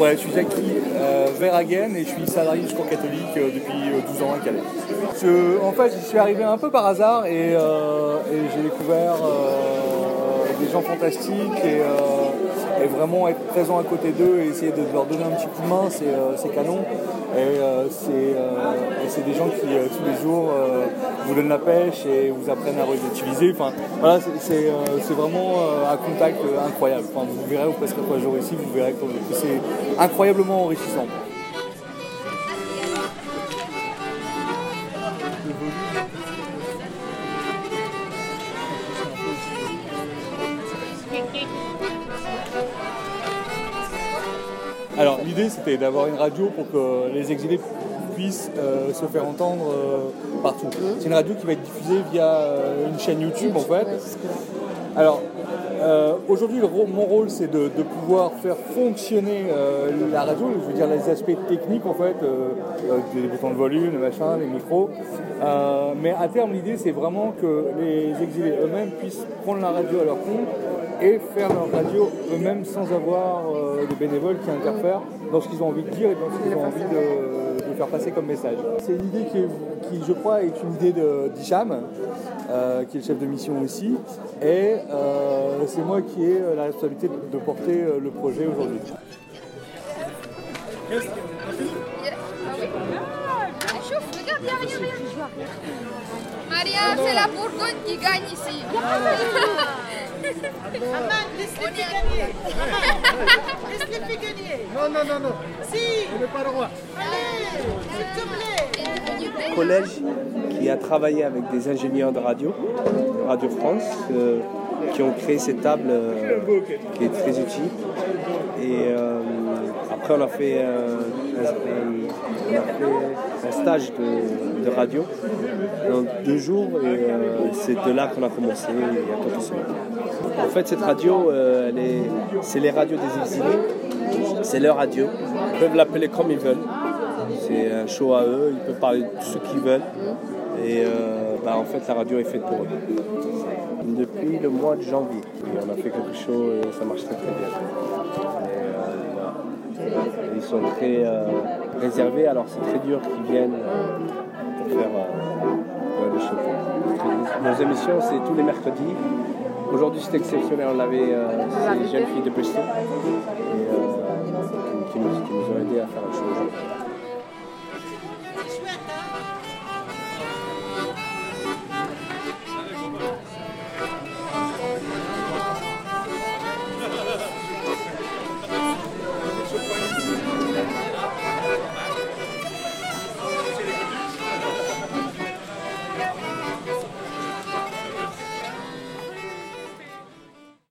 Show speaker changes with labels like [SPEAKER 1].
[SPEAKER 1] Ouais, je suis Jackie euh, Verhagen et je suis salarié du Secours catholique euh, depuis euh, 12 ans à Calais. Je- en fait, j'y suis arrivé un peu par hasard et, euh, et j'ai découvert euh, des gens fantastiques et, euh, et vraiment être présent à côté d'eux et essayer de leur donner un petit coup de main, c'est euh, canon. Et euh, c'est euh, et c'est des gens qui euh, tous les jours vous donnent la pêche et vous apprennent à relativiser. Enfin, voilà, c'est- vraiment un contact incroyable. Enfin, vous verrez, vous passerez trois jours ici, vous verrez que c'est incroyablement enrichissant. Alors l'idée c'était d'avoir une radio pour que les exilés puissent euh, se faire entendre euh, partout. C'est une radio qui va être diffusée via euh, une chaîne YouTube en fait. Alors euh, aujourd'hui le mon rôle c'est de, pouvoir faire fonctionner euh, la radio, je veux dire les aspects techniques en fait, euh, les boutons de volume, les machins, les micros. Mais à terme l'idée c'est vraiment que les exilés eux-mêmes puissent prendre la radio à leur compte et faire leur radio eux-mêmes sans avoir de bénévoles qui interfèrent dans ce qu'ils ont envie de dire et dans ce qu'ils ont envie de faire passer comme message. C'est une idée qui, est- qui, je crois, est une idée de- d'Hicham, euh, qui est le chef de mission aussi, et euh, c'est moi qui ai euh, la responsabilité de, porter euh, le projet aujourd'hui.
[SPEAKER 2] Ah Ah. Maria, c'est la Bourgogne qui gagne ici.
[SPEAKER 3] Aman, laisse-les gagner.
[SPEAKER 4] Non, non, non, non,
[SPEAKER 3] Si,
[SPEAKER 4] on n'est pas le roi.
[SPEAKER 3] allez, s'il te plaît.
[SPEAKER 5] collège qui a travaillé avec des ingénieurs de radio, de Radio France, euh, qui ont créé cette table euh, qui est très utile. Et euh, après, on a fait, euh, un, un- on a fait un stage de, radio dans deux jours et euh, c'est de là qu'on a commencé. En fait, cette radio, euh, c'est les radios des exilés, c'est leur radio. Ils peuvent l'appeler comme ils veulent. C'est un show à eux, ils peuvent parler de ce qu'ils veulent. Et euh, bah, en fait, la radio est faite pour eux. Depuis le mois de janvier, on a fait quelque chose et ça marche très très bien. Ils sont très euh, réservés, alors c'est très dur qu'ils viennent euh, pour faire euh, le show. Nos émissions, c'est tous les mercredis. Aujourd'hui, c'est exceptionnel. On avait des jeunes filles de Bristol qui, nous, ont aidés à faire un show